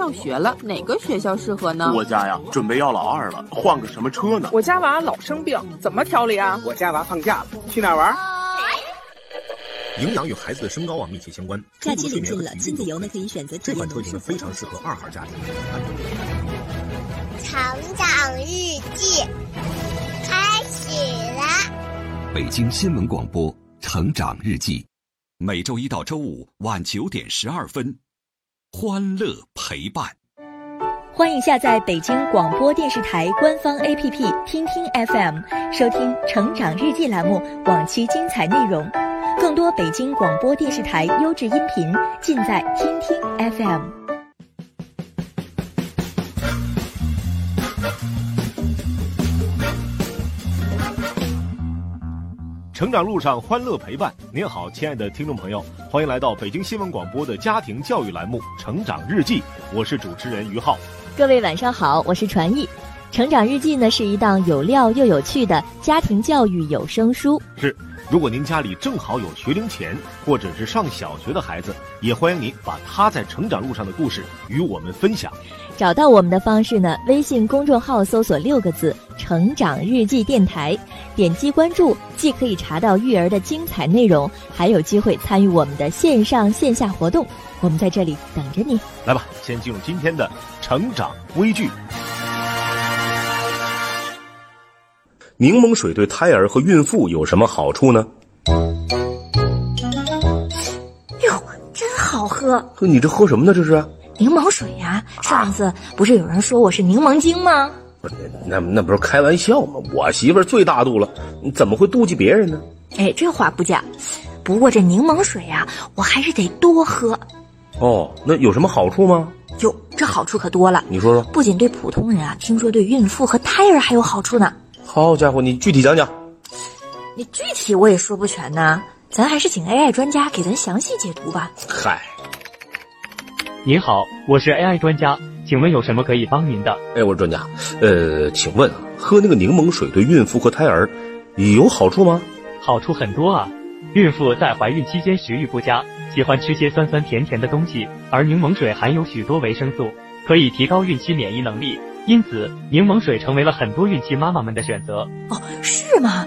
上学了，哪个学校适合呢？我家呀，准备要老二了，换个什么车呢？我家娃老生病，怎么调理啊？我家娃放假了，去哪玩？营养与孩子的身高啊密切相关。假期临近了，亲子游呢可以选择这款车型呢非常适合二孩家庭。成长日记开始了。北京新闻广播《成长日记》，每周一到周五晚九点十二分，欢乐陪伴。欢迎下载北京广播电视台官方 APP“ 听听 FM”，收听《成长日记》栏目往期精彩内容。更多北京广播电视台优质音频，尽在听听 FM。成长路上欢乐陪伴，您好，亲爱的听众朋友，欢迎来到北京新闻广播的家庭教育栏目《成长日记》，我是主持人于浩。各位晚上好，我是传艺。《成长日记》呢是一档有料又有趣的家庭教育有声书。是。如果您家里正好有学龄前或者是上小学的孩子，也欢迎您把他在成长路上的故事与我们分享。找到我们的方式呢？微信公众号搜索六个字“成长日记电台”，点击关注，既可以查到育儿的精彩内容，还有机会参与我们的线上线下活动。我们在这里等着你。来吧，先进入今天的成长微剧。柠檬水对胎儿和孕妇有什么好处呢？哟，真好喝！哥，你这喝什么呢？这是柠檬水呀。上次不是有人说我是柠檬精吗？不是，那那不是开玩笑吗？我媳妇儿最大度了，你怎么会妒忌别人呢？哎，这话不假。不过这柠檬水呀，我还是得多喝。哦，那有什么好处吗？哟，这好处可多了。你说说。不仅对普通人啊，听说对孕妇和胎儿还有好处呢。好家伙，你具体讲讲。你具体我也说不全呢，咱还是请 AI 专家给咱详细解读吧。嗨，您好，我是 AI 专家，请问有什么可以帮您的？哎，我是专家，呃，请问喝那个柠檬水对孕妇和胎儿有好处吗？好处很多啊。孕妇在怀孕期间食欲不佳，喜欢吃些酸酸甜甜的东西，而柠檬水含有许多维生素，可以提高孕期免疫能力。因此，柠檬水成为了很多孕期妈妈们的选择。哦，是吗？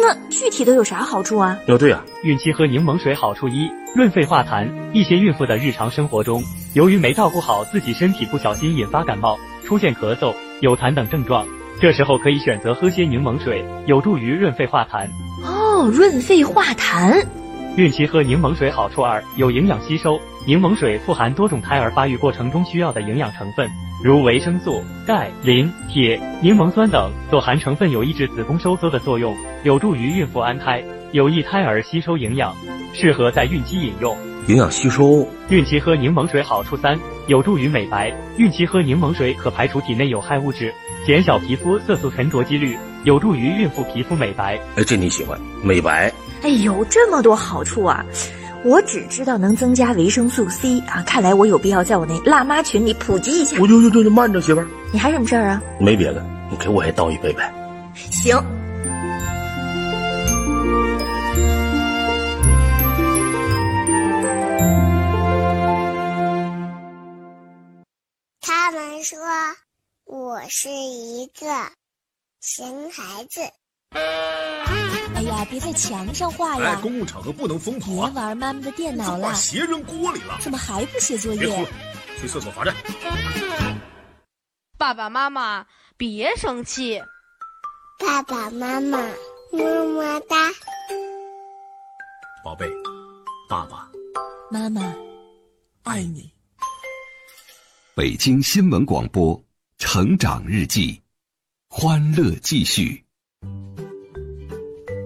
那具体都有啥好处啊？哦，对呀，孕期喝柠檬水好处一：润肺化痰。一些孕妇的日常生活中，由于没照顾好自己身体，不小心引发感冒，出现咳嗽、有痰等症状，这时候可以选择喝些柠檬水，有助于润肺化痰。哦，润肺化痰。孕期喝柠檬水好处二：有营养吸收。柠檬水富含多种胎儿发育过程中需要的营养成分。如维生素、钙、磷、铁、柠檬酸等，所含成分有抑制子宫收缩的作用，有助于孕妇安胎，有益胎儿吸收营养，适合在孕期饮用。营养吸收，孕期喝柠檬水好处三，有助于美白。孕期喝柠檬水可排除体内有害物质，减小皮肤色素沉着几率，有助于孕妇皮肤美白。哎，这你喜欢？美白？哎呦，这么多好处啊！我只知道能增加维生素 C 啊，看来我有必要在我那辣妈群里普及一下。我就就就慢着，媳妇儿，你还什么事儿啊？没别的，你给我也倒一杯呗。行。是一个熊孩子。哎呀，别在墙上画呀！哎，公共场合不能疯跑啊！别玩妈妈的电脑了，把鞋扔锅里了。怎么还不写作业？别哭了，去厕所罚站。爸爸妈妈，别生气。爸爸妈妈，么么哒。宝贝，爸爸妈妈爱你。北京新闻广播《成长日记》，欢乐继续。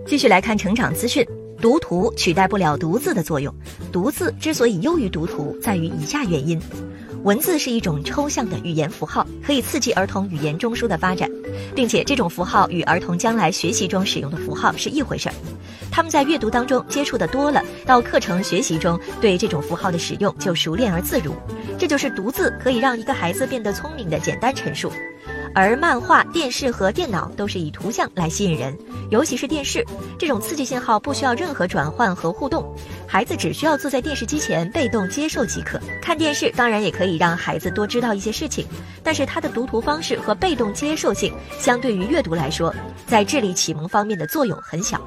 继续来看成长资讯，读图取代不了读字的作用。读字之所以优于读图，在于以下原因：文字是一种抽象的语言符号，可以刺激儿童语言中枢的发展，并且这种符号与儿童将来学习中使用的符号是一回事儿。他们在阅读当中接触的多了，到课程学习中对这种符号的使用就熟练而自如。这就是独字可以让一个孩子变得聪明的简单陈述。而漫画、电视和电脑都是以图像来吸引人，尤其是电视，这种刺激信号不需要任何转换和互动，孩子只需要坐在电视机前被动接受即可。看电视当然也可以让孩子多知道一些事情，但是它的读图方式和被动接受性相对于阅读来说，在智力启蒙方面的作用很小。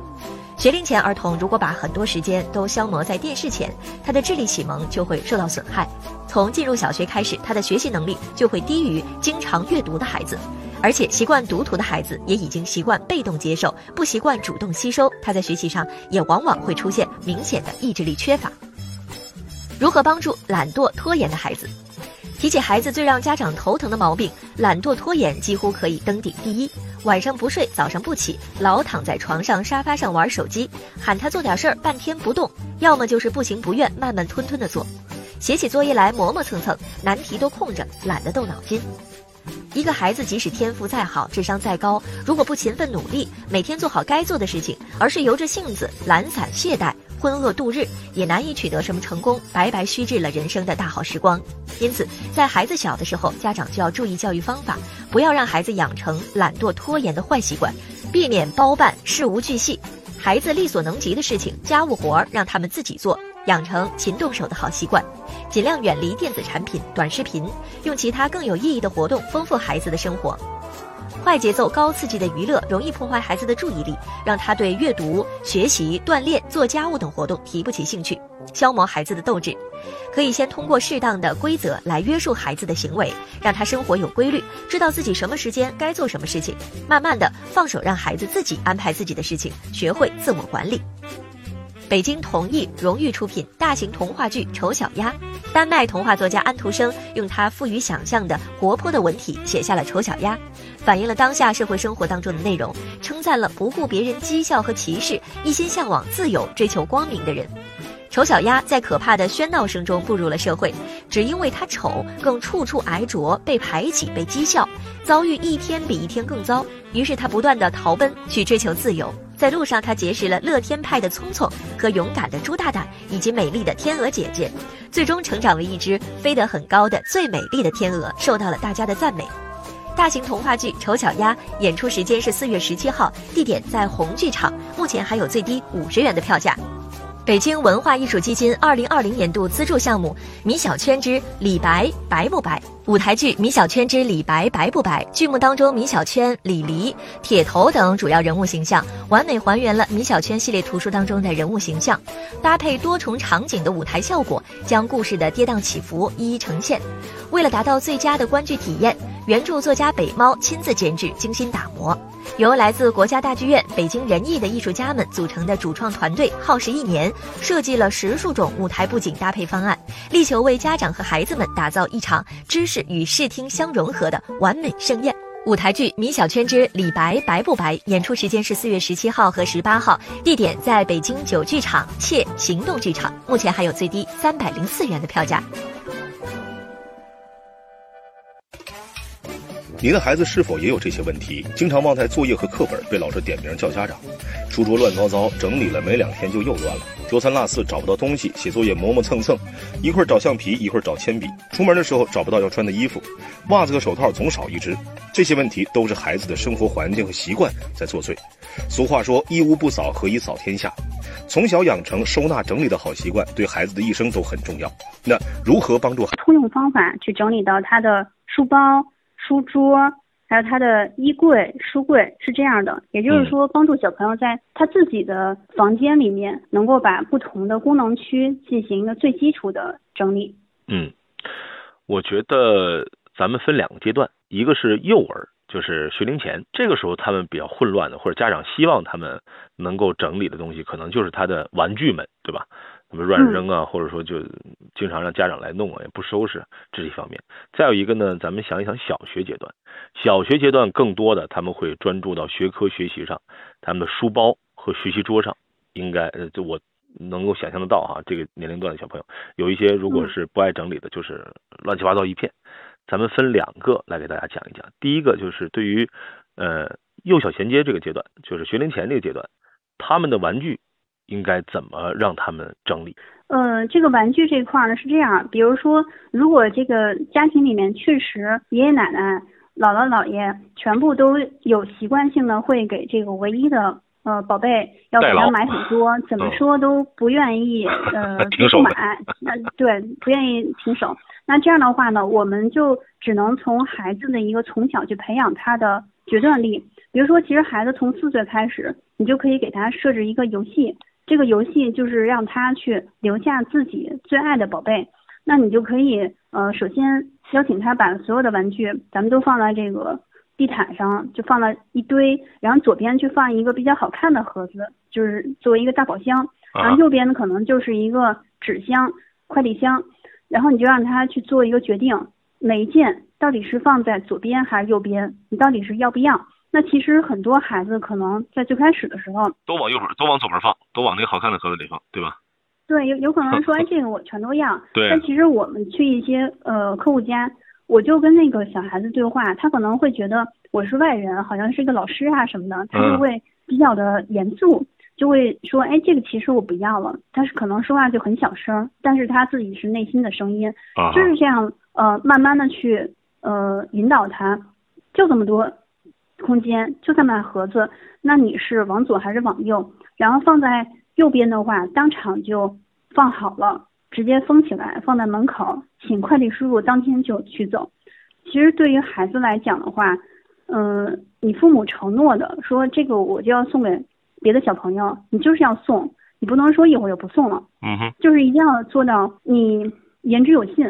学龄前儿童如果把很多时间都消磨在电视前，他的智力启蒙就会受到损害。从进入小学开始，他的学习能力就会低于经常阅读的孩子，而且习惯读图的孩子也已经习惯被动接受，不习惯主动吸收，他在学习上也往往会出现明显的意志力缺乏。如何帮助懒惰拖延的孩子？提起孩子最让家长头疼的毛病，懒惰拖延几乎可以登顶第一。晚上不睡，早上不起，老躺在床上、沙发上玩手机，喊他做点事儿，半天不动，要么就是不情不愿、慢慢吞吞的做。写起作业来磨磨蹭蹭，难题都空着，懒得动脑筋。一个孩子即使天赋再好，智商再高，如果不勤奋努力，每天做好该做的事情，而是由着性子懒散懈怠。浑噩度日，也难以取得什么成功，白白虚掷了人生的大好时光。因此，在孩子小的时候，家长就要注意教育方法，不要让孩子养成懒惰拖延的坏习惯，避免包办事无巨细。孩子力所能及的事情，家务活儿让他们自己做，养成勤动手的好习惯。尽量远离电子产品、短视频，用其他更有意义的活动丰富孩子的生活。快节奏、高刺激的娱乐容易破坏孩子的注意力，让他对阅读、学习、锻炼、做家务等活动提不起兴趣，消磨孩子的斗志。可以先通过适当的规则来约束孩子的行为，让他生活有规律，知道自己什么时间该做什么事情。慢慢的放手，让孩子自己安排自己的事情，学会自我管理。北京同意荣誉出品大型童话剧《丑小鸭》，丹麦童话作家安徒生用他富于想象的活泼的文体写下了《丑小鸭》，反映了当下社会生活当中的内容，称赞了不顾别人讥笑和歧视，一心向往自由、追求光明的人。丑小鸭在可怕的喧闹声中步入了社会，只因为它丑，更处处挨啄，被排挤，被讥笑，遭遇一天比一天更糟。于是他不断的逃奔，去追求自由。在路上，他结识了乐天派的聪聪和勇敢的猪大大，以及美丽的天鹅姐姐，最终成长为一只飞得很高的最美丽的天鹅，受到了大家的赞美。大型童话剧《丑小鸭》演出时间是四月十七号，地点在红剧场，目前还有最低五十元的票价。北京文化艺术基金二零二零年度资助项目《米小圈之李白白不白》舞台剧《米小圈之李白白不白》剧目当中，米小圈、李黎、铁头等主要人物形象完美还原了米小圈系列图书当中的人物形象，搭配多重场景的舞台效果，将故事的跌宕起伏一一呈现。为了达到最佳的观剧体验，原著作家北猫亲自监制，精心打磨。由来自国家大剧院、北京人艺的艺术家们组成的主创团队，耗时一年，设计了十数种舞台布景搭配方案，力求为家长和孩子们打造一场知识与视听相融合的完美盛宴。舞台剧《米小圈之李白白不白》演出时间是四月十七号和十八号，地点在北京九剧场且行动剧场，目前还有最低三百零四元的票价。您的孩子是否也有这些问题？经常忘带作业和课本，被老师点名叫家长；书桌乱糟糟，整理了没两天就又乱了；丢三落四找不到东西，写作业磨磨蹭蹭，一会儿找橡皮，一会儿找铅笔；出门的时候找不到要穿的衣服，袜子和手套总少一只。这些问题都是孩子的生活环境和习惯在作祟。俗话说：“一屋不扫，何以扫天下？”从小养成收纳整理的好习惯，对孩子的一生都很重要。那如何帮助？通用方法去整理到他的书包。书桌，还有他的衣柜、书柜是这样的，也就是说，帮助小朋友在他自己的房间里面，能够把不同的功能区进行一个最基础的整理。嗯，我觉得咱们分两个阶段，一个是幼儿，就是学龄前，这个时候他们比较混乱的，或者家长希望他们能够整理的东西，可能就是他的玩具们，对吧？什么乱扔啊，或者说就经常让家长来弄啊，也不收拾，这是一方面。再有一个呢，咱们想一想小学阶段，小学阶段更多的他们会专注到学科学习上，他们的书包和学习桌上，应该呃，就我能够想象得到哈，这个年龄段的小朋友有一些如果是不爱整理的，就是乱七八糟一片。咱们分两个来给大家讲一讲。第一个就是对于呃幼小衔接这个阶段，就是学龄前这个阶段，他们的玩具。应该怎么让他们整理？呃，这个玩具这块呢是这样，比如说，如果这个家庭里面确实爷爷奶奶、姥姥姥爷全部都有习惯性的会给这个唯一的呃宝贝要给他买很多，怎么说都不愿意 呃不买，那对不愿意停手。那这样的话呢，我们就只能从孩子的一个从小去培养他的决断力。比如说，其实孩子从四岁开始，你就可以给他设置一个游戏。这个游戏就是让他去留下自己最爱的宝贝，那你就可以呃，首先邀请他把所有的玩具，咱们都放在这个地毯上，就放了一堆，然后左边去放一个比较好看的盒子，就是作为一个大宝箱，然后右边呢可能就是一个纸箱、快递箱，然后你就让他去做一个决定，每一件到底是放在左边还是右边，你到底是要不要？那其实很多孩子可能在最开始的时候都往右边，都往左边放，都往那个好看的盒子里放，对吧？对，有有可能说 哎，这个我全都要。对。但其实我们去一些呃客户家，我就跟那个小孩子对话，他可能会觉得我是外人，好像是一个老师啊什么的，他就会比较的严肃，就会说哎，这个其实我不要了。但是可能说话就很小声，但是他自己是内心的声音，就是这样呃，慢慢的去呃引导他，就这么多。空间就这么盒子，那你是往左还是往右？然后放在右边的话，当场就放好了，直接封起来，放在门口，请快递叔叔当天就取走。其实对于孩子来讲的话，嗯，你父母承诺的说这个我就要送给别的小朋友，你就是要送，你不能说一会儿就不送了。嗯哼，就是一定要做到你言之有信，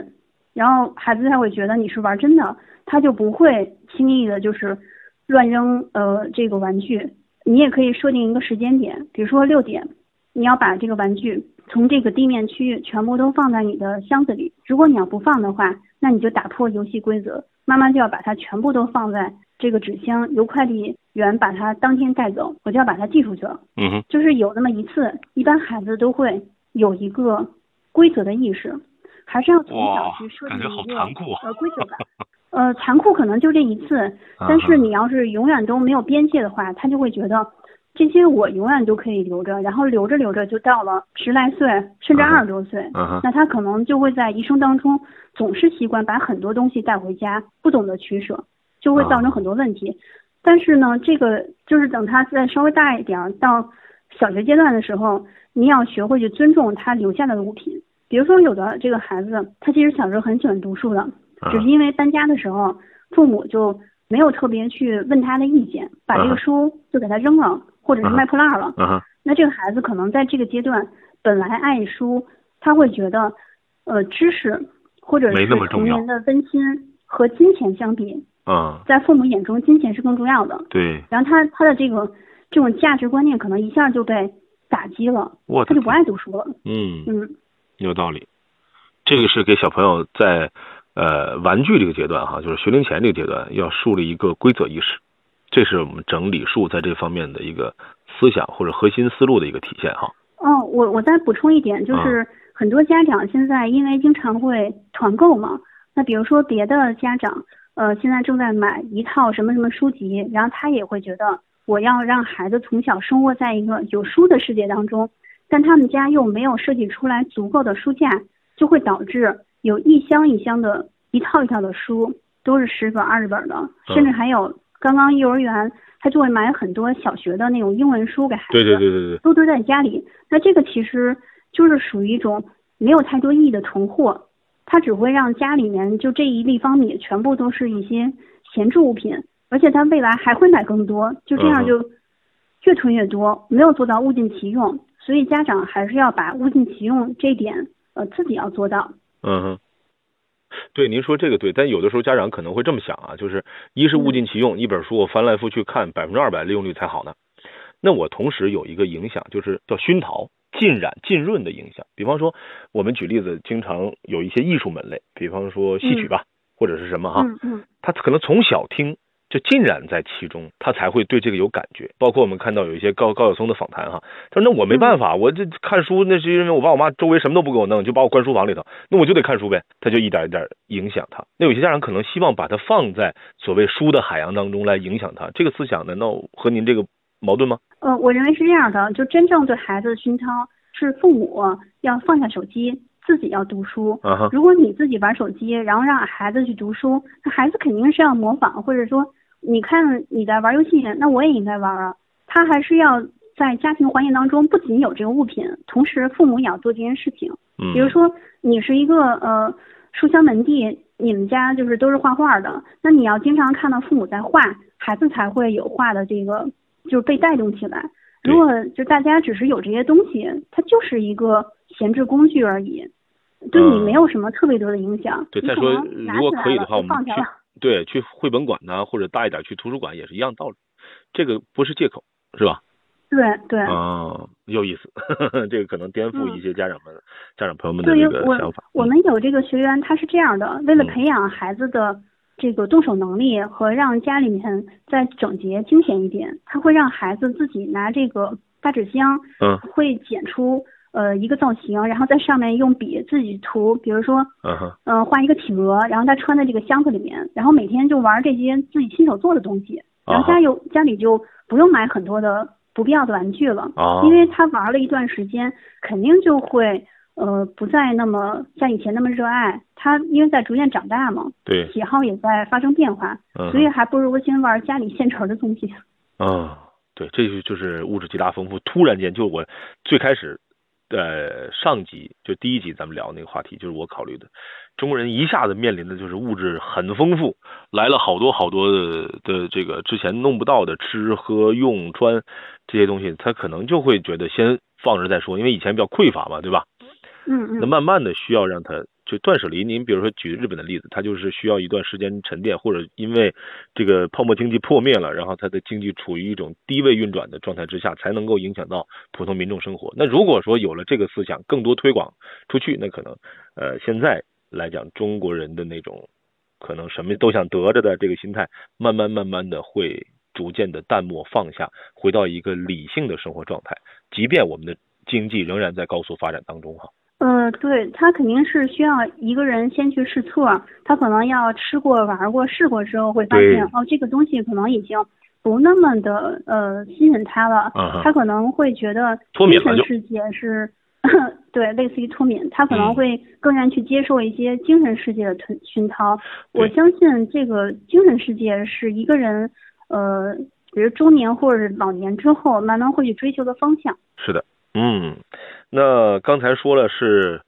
然后孩子才会觉得你是玩真的，他就不会轻易的就是。乱扔呃这个玩具，你也可以设定一个时间点，比如说六点，你要把这个玩具从这个地面区域全部都放在你的箱子里。如果你要不放的话，那你就打破游戏规则，妈妈就要把它全部都放在这个纸箱，由快递员把它当天带走，我就要把它寄出去了。嗯哼，就是有那么一次，一般孩子都会有一个规则的意识，还是要从小去设定一个呃规则感。呃，残酷可能就这一次，但是你要是永远都没有边界的话，他就会觉得这些我永远都可以留着，然后留着留着就到了十来岁，甚至二十多岁，那他可能就会在一生当中总是习惯把很多东西带回家，不懂得取舍，就会造成很多问题。但是呢，这个就是等他再稍微大一点，到小学阶段的时候，你要学会去尊重他留下的物品。比如说，有的这个孩子，他其实小时候很喜欢读书的。只是因为搬家的时候，父母就没有特别去问他的意见，把这个书就给他扔了，或者是卖破烂了。那这个孩子可能在这个阶段本来爱书，他会觉得，呃，知识或者是童年的温馨和金钱相比，在父母眼中金钱是更重要的。对。然后他他的这个这种价值观念可能一下就被打击了，他就不爱读书了。嗯嗯，有道理。这个是给小朋友在。呃，玩具这个阶段哈，就是学龄前这个阶段，要树立一个规则意识，这是我们整理数在这方面的一个思想或者核心思路的一个体现哈。哦，我我再补充一点，就是很多家长现在因为经常会团购嘛，那比如说别的家长，呃，现在正在买一套什么什么书籍，然后他也会觉得我要让孩子从小生活在一个有书的世界当中，但他们家又没有设计出来足够的书架，就会导致。有一箱一箱的，一套一套的书，都是十本二十本的，甚至还有刚刚幼儿园，他就会买很多小学的那种英文书给孩子，对对对对对，都堆在家里。那这个其实就是属于一种没有太多意义的囤货，它只会让家里面就这一立方米全部都是一些闲置物品，而且他未来还会买更多，就这样就越囤越多，没有做到物尽其用。所以家长还是要把物尽其用这点，呃，自己要做到。嗯哼，对，您说这个对，但有的时候家长可能会这么想啊，就是一是物尽其用，一本书我翻来覆去看，百分之二百利用率才好呢。那我同时有一个影响，就是叫熏陶、浸染、浸润的影响。比方说，我们举例子，经常有一些艺术门类，比方说戏曲吧，或者是什么哈，他可能从小听。就浸染在其中，他才会对这个有感觉。包括我们看到有一些高高晓松的访谈，哈，他说：“那我没办法，我这看书那是因为我爸我妈周围什么都不给我弄，就把我关书房里头，那我就得看书呗。”他就一点一点影响他。那有些家长可能希望把他放在所谓书的海洋当中来影响他，这个思想难道和您这个矛盾吗？呃，我认为是这样的，就真正对孩子的熏陶是父母要放下手机，自己要读书。啊如果你自己玩手机，然后让孩子去读书，那孩子肯定是要模仿，或者说你看你在玩游戏，那我也应该玩啊。他还是要在家庭环境当中不仅有这个物品，同时父母也要做这件事情。嗯比如说你是一个呃书香门第，你们家就是都是画画的，那你要经常看到父母在画，孩子才会有画的这个就是被带动起来。如果就大家只是有这些东西，它就是一个闲置工具而已，对你没有什么特别多的影响。嗯对，你可再说能拿如果起来了可以的话，我们去就放下了。对去绘本馆呐、或者大一点去图书馆也是一样道理，这个不是借口，是吧？对对。哦，有意思，这个可能颠覆嗯一些家长们、家长朋友们的对于这个想我法。嗯我们有这个学员，他是这样的，为了培养孩子的这个动手能力和让家里面再整洁清闲一点，他会让孩子自己拿这个大纸箱，嗯会剪出呃一个造型，然后在上面用笔自己涂，比如说嗯画一个企鹅，然后他穿在这个箱子里面，然后每天就玩这些自己亲手做的东西，然后家有家里就不用买很多的不必要的玩具了，哦因为他玩了一段时间，肯定就会呃不再那么像以前那么热爱。他因为在逐渐长大嘛，对，喜好也在发生变化，嗯所以还不如先玩家里现成的东西。啊，对，这就就是物质极大丰富。突然间，就我最开始，呃，上集就第一集咱们聊那个话题，就是我考虑的，中国人一下子面临的就是物质很丰富，来了好多好多的的这个之前弄不到的吃喝用穿这些东西，他可能就会觉得先放着再说，因为以前比较匮乏嘛，对吧？嗯那慢慢的需要让他就断舍离。您比如说举日本的例子，它就是需要一段时间沉淀，或者因为这个泡沫经济破灭了，然后它的经济处于一种低位运转的状态之下，才能够影响到普通民众生活。那如果说有了这个思想，更多推广出去，那可能呃现在来讲，中国人的那种可能什么都想得着的这个心态，慢慢慢慢的会逐渐的淡漠放下，回到一个理性的生活状态。即便我们的经济仍然在高速发展当中哈。呃，对他肯定是需要一个人先去试错，他可能要吃过、玩过、试过之后，会发现哦，这个东西可能已经不那么的呃吸引他了，他可能会觉得精神世界是，对，类似于脱敏，他可能嗯会更愿意去接受一些精神世界的熏熏陶。我相信这个精神世界是一个人呃，比如中年或者老年之后慢慢会去追求的方向。是的，嗯，那刚才说了是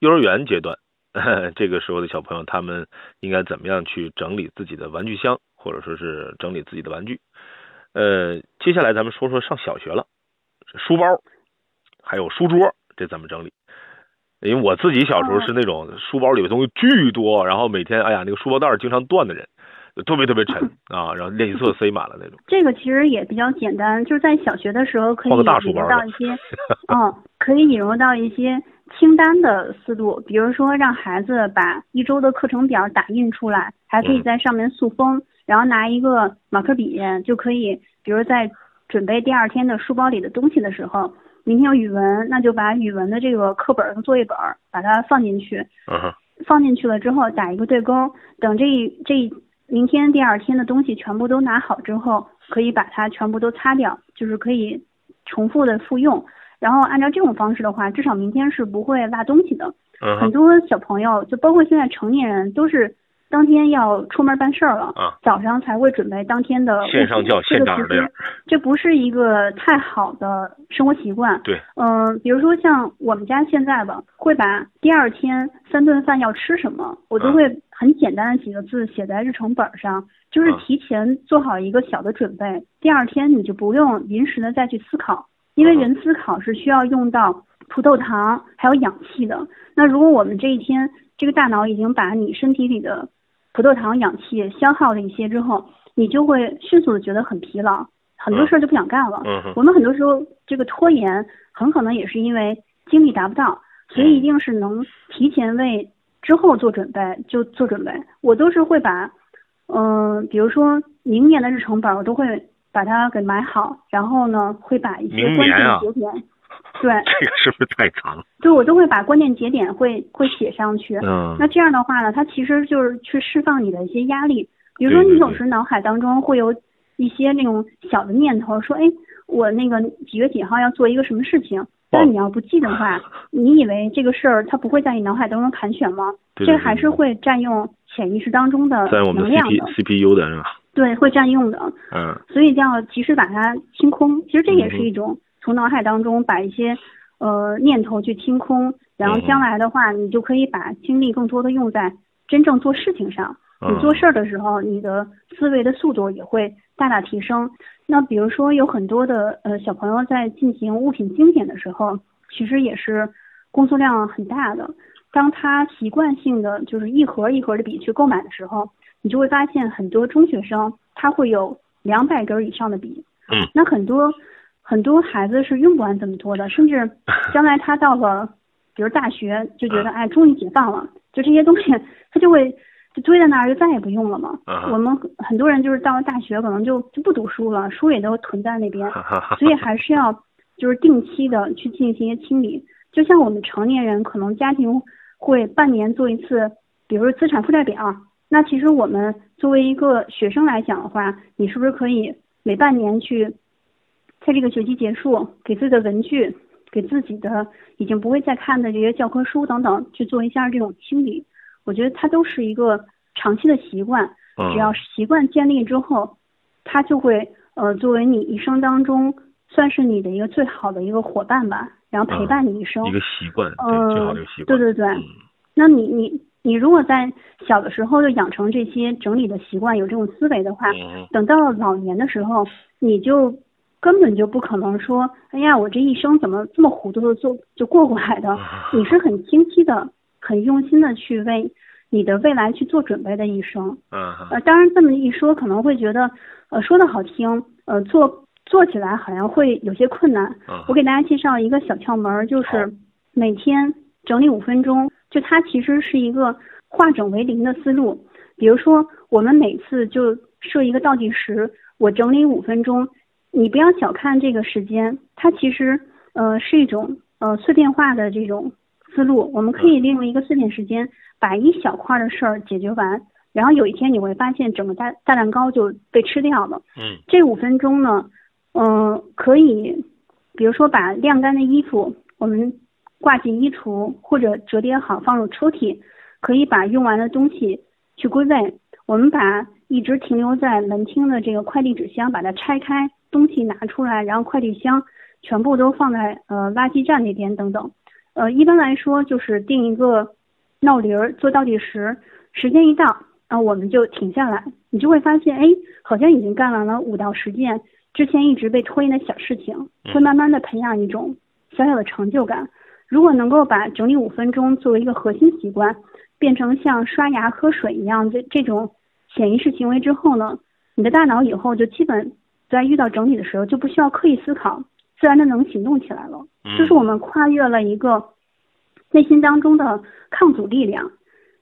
幼儿园阶段，这个时候的小朋友他们应该怎么样去整理自己的玩具箱，或者说是整理自己的玩具。呃，接下来咱们说说上小学了，书包还有书桌，这怎么整理？因为我自己小时候是那种书包里的东西巨多，然后每天哎呀那个书包带经常断的人，特别特别沉 啊，然后练习册塞满了那种。这个其实也比较简单，就是在小学的时候可以引入到一些，嗯，可以引入到一些清单的思路，比如说让孩子把一周的课程表打印出来，还可以嗯在上面塑封，然后拿一个马克笔就可以，比如在准备第二天的书包里的东西的时候，明天有语文，那就把语文的这个课本和作业本把它放进去，放进去了之后打一个对勾，等这一这一明天第二天的东西全部都拿好之后，可以把它全部都擦掉，就是可以重复的复用。然后按照这种方式的话，至少明天是不会落东西的。很多小朋友，就包括现在成年人，都是当天要出门办事儿了，啊早上才会准备当天的线上教这个其线上这样实这不是一个太好的生活习惯。对，嗯、比如说像我们家现在吧，会把第二天三顿饭要吃什么，我都嗯会很简单的几个字写在日程本上，就是嗯提前做好一个小的准备，第二天你就不用临时的再去思考，因为嗯人思考是需要用到葡萄糖还有氧气的。那如果我们这一天这个大脑已经把你身体里的葡萄糖、氧气消耗了一些之后，你就会迅速的觉得很疲劳，很多事儿就不想干了。我们很多时候这个拖延，很可能也是因为精力达不到，所以一定是能提前为之后做准备就做准备。我都是会把，嗯、比如说明年的日程本，我都会把它给买好，然后呢会把一些关键节点，对，这个是不是太长了？对我都会把关键节点会会写上去。嗯那这样的话呢，它其实就是去释放你的一些压力。比如说，你有时脑海当中会有一些那种小的念头，说，哎，我那个几月几号要做一个什么事情，但你要不记的话，你以为这个事儿它不会在你脑海当中盘旋吗？对对这个还是会占用潜意识当中的在我们能量 CP 的，CPU 的是吧？对，会占用的。嗯所以要及时把它清空。其实这也是一种从脑海当中把一些呃念头去清空，然后将来的话，你就可以把精力更多的用在真正做事情上。你做事儿的时候，你的思维的速度也会大大提升。那比如说有很多的呃小朋友在进行物品精简的时候，其实也是工作量很大的。当他习惯性的就是一盒一盒的笔去购买的时候，你就会发现很多中学生他会有两百根以上的笔。嗯，那很多很多孩子是用不完这么多的，甚至 将来他到了比如大学就觉得哎终于解放了，就这些东西他就会就堆在那儿就再也不用了嘛。啊我们很多人就是到了大学可能就就不读书了，书也都囤在那边，所以还是要就是定期的去进行一些清理。就像我们成年人可能家庭会半年做一次，比如说资产负债表。那其实我们作为一个学生来讲的话，你是不是可以每半年去，在这个学期结束，给自己的文具，给自己的已经不会再看的这些教科书等等，去做一下这种清理？我觉得它都是一个长期的习惯，嗯只要习惯建立之后，它就会呃作为你一生当中算是你的一个最好的一个伙伴吧，然后陪伴你一生。一个习惯，对，嗯，最好的一个习惯。对对对，那你你你如果在小的时候就养成这些整理的习惯，有这种思维的话，嗯等到老年的时候，你就根本就不可能说，哎呀，我这一生怎么这么糊涂的做就过过来的？你是很清晰的、很用心的去为你的未来去做准备的一生。嗯呃，当然这么一说，可能会觉得，呃，说的好听，呃，做做起来好像会有些困难。嗯我给大家介绍一个小窍门儿，就是每天整理五分钟，就它其实是一个化整为零的思路。比如说，我们每次就设一个倒计时，我整理五分钟。你不要小看这个时间，它其实呃是一种呃碎片化的这种思路。我们可以利用一个碎片时间，把一小块的事儿解决完，然后有一天你会发现整个大大蛋糕就被吃掉了。嗯这五分钟呢，嗯、可以，比如说把晾干的衣服我们挂进衣橱，或者折叠好放入抽屉，可以把用完的东西去归位。我们把一直停留在门厅的这个快递纸箱，把它拆开，东西拿出来，然后快递箱全部都放在呃垃圾站那边等等。呃，一般来说就是定一个闹铃儿，做倒计时，时间一到，啊、我们就停下来，你就会发现，哎，好像已经干完了五到十件之前一直被拖延的小事情，会慢慢的培养一种小小的成就感。如果能够把整理五分钟作为一个核心习惯，变成像刷牙、喝水一样这这种潜意识行为之后呢，你的大脑以后就基本在遇到整理的时候就不需要刻意思考，自然的能行动起来了。就是我们跨越了一个内心当中的抗阻力量，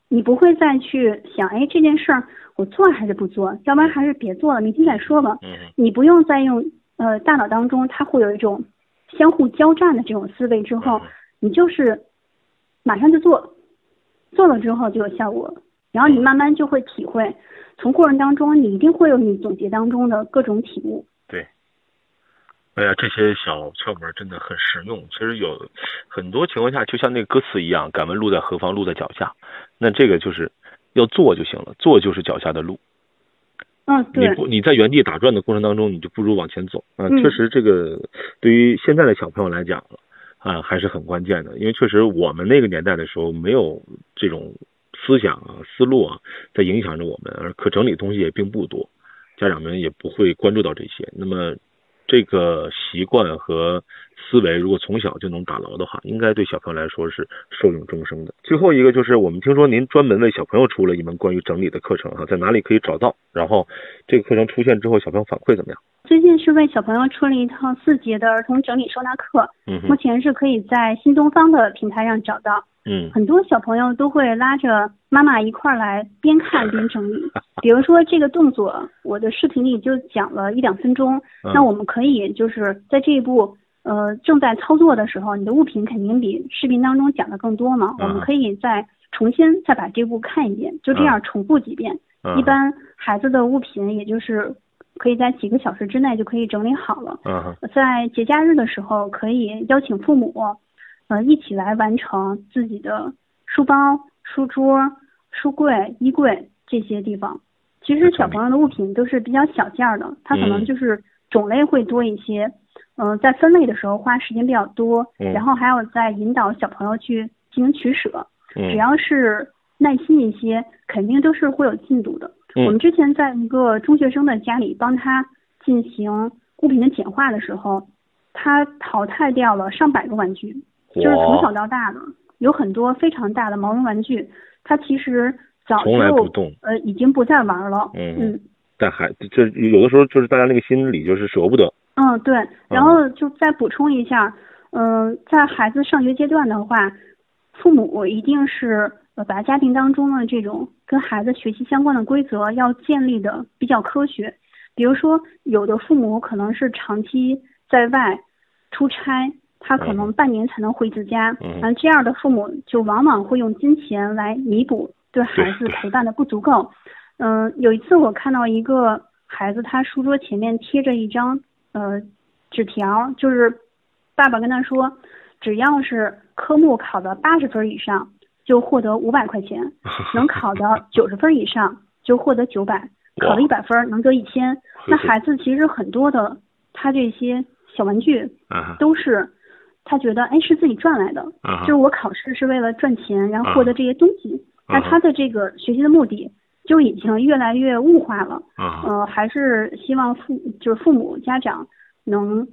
你不会再去想，哎，这件事儿我做还是不做，要不然还是别做了，明天再说吧。你不用再用呃大脑当中它会有一种相互交战的这种思维之后，你就是马上就做，做了之后就有效果，然后你慢慢就会体会，从过程当中你一定会有你总结当中的各种体悟。对。哎呀，这些小窍门真的很实用。其实有很多情况下，就像那个歌词一样，“敢问路在何方？路在脚下。”那这个就是要做就行了，做就是脚下的路。嗯，对。你不你在原地打转的过程当中，你就不如往前走啊。嗯确实，这个对于现在的小朋友来讲啊，还是很关键的。因为确实我们那个年代的时候，没有这种思想啊、思路啊，在影响着我们，而可整理的东西也并不多，家长们也不会关注到这些。那么，这个习惯和思维，如果从小就能打牢的话，应该对小朋友来说是受用终生的。最后一个就是，我们听说您专门为小朋友出了一门关于整理的课程哈、在哪里可以找到？然后这个课程出现之后，小朋友反馈怎么样？最近是为小朋友出了一套四节的儿童整理收纳课，嗯目前是可以在新东方的平台上找到。嗯很多小朋友都会拉着妈妈一块儿来边看边整理。比如说这个动作，我的视频里就讲了一两分钟，嗯那我们可以就是在这一步呃正在操作的时候，你的物品肯定比视频当中讲的更多嘛，嗯我们可以再重新再把这步看一遍，就这样重复几遍。嗯一般孩子的物品也就是可以在几个小时之内就可以整理好了。嗯，在节假日的时候，可以邀请父母，呃，一起来完成自己的书包、书桌、书柜、衣柜这些地方。其实小朋友的物品都是比较小件儿的，它可能就是种类会多一些。嗯，在分类的时候花时间比较多，然后还有在引导小朋友去进行取舍。只要是耐心一些，肯定都是会有进度的。我们之前在一个中学生的家里帮他进行物品的简化的时候，他淘汰掉了上百个玩具，就是从小到大的有很多非常大的毛绒玩具，他其实早就呃已经不再玩了。嗯嗯，但还这有的时候就是大家那个心里就是舍不得。嗯，对。然后就再补充一下，嗯，在孩子上学阶段的话。父母一定是呃把家庭当中的这种跟孩子学习相关的规则要建立的比较科学，比如说有的父母可能是长期在外出差，他可能半年才能回一次家，嗯，这样的父母就往往会用金钱来弥补对孩子陪伴的不足够。嗯，有一次我看到一个孩子，他书桌前面贴着一张呃纸条，就是爸爸跟他说。只要是科目考到八十分以上，就获得五百块钱；能考到九十分以上，就获得九百；考了一百分能得一千。那孩子其实很多的，他这些小玩具都是他觉得哎是自己赚来的，就是我考试是为了赚钱，然后获得这些东西。那他的这个学习的目的就已经越来越物化了。呃，还是希望父就是父母家长能。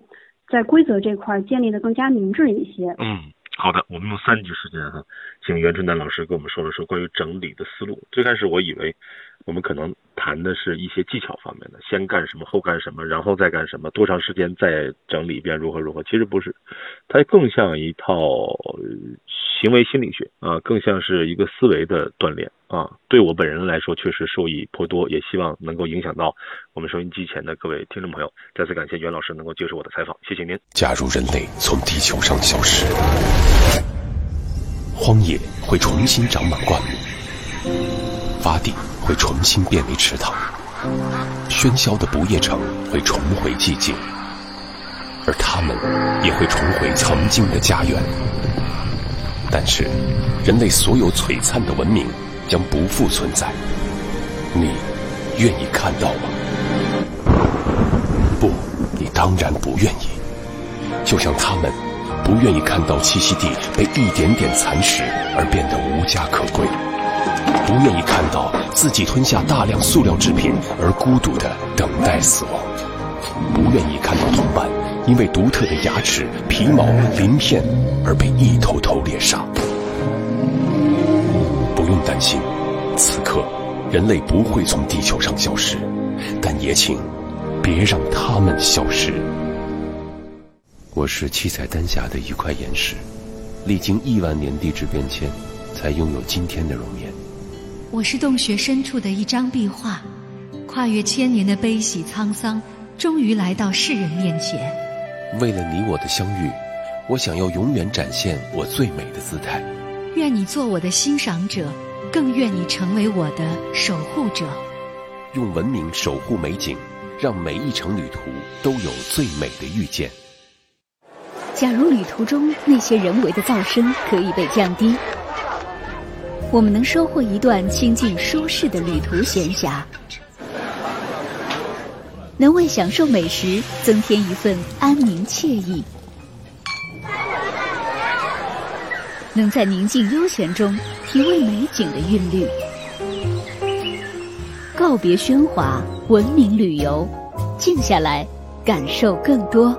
在规则这块建立的更加明智一些。嗯，好的，我们用三句时间哈，请袁春丹老师给我们说了说关于整理的思路。最开始我以为我们可能谈的是一些技巧方面的，先干什么，后干什么，然后再干什么，多长时间再整理一遍，如何如何？其实不是，它更像一套行为心理学啊，更像是一个思维的锻炼啊。对我本人来说，确实受益颇多，也希望能够影响到。我们收音机前的各位听众朋友，再次感谢袁老师能够接受我的采访，谢谢您。假如人类从地球上消失，荒野会重新长满灌木，洼地会重新变为池塘，喧嚣的不夜城会重回寂静，而他们也会重回曾经的家园。但是，人类所有璀璨的文明将不复存在，你愿意看到吗？不，你当然不愿意。就像他们不愿意看到栖息地被一点点蚕食而变得无家可归，不愿意看到自己吞下大量塑料制品而孤独的等待死亡，不愿意看到同伴因为独特的牙齿、皮毛、鳞片而被一头头猎杀。不用担心，此刻人类不会从地球上消失，但也请。别让他们消失。我是七彩丹霞的一块岩石，历经亿万年地质变迁，才拥有今天的容颜。我是洞穴深处的一张壁画，跨越千年的悲喜沧桑，终于来到世人面前。为了你我的相遇，我想要永远展现我最美的姿态。愿你做我的欣赏者，更愿你成为我的守护者。用文明守护美景。让每一程旅途都有最美的遇见。假如旅途中那些人为的噪声可以被降低，我们能收获一段清静舒适的旅途闲暇，能为享受美食增添一份安宁惬意，能在宁静悠闲中体味美景的韵律。告别喧哗，文明旅游，静下来，感受更多。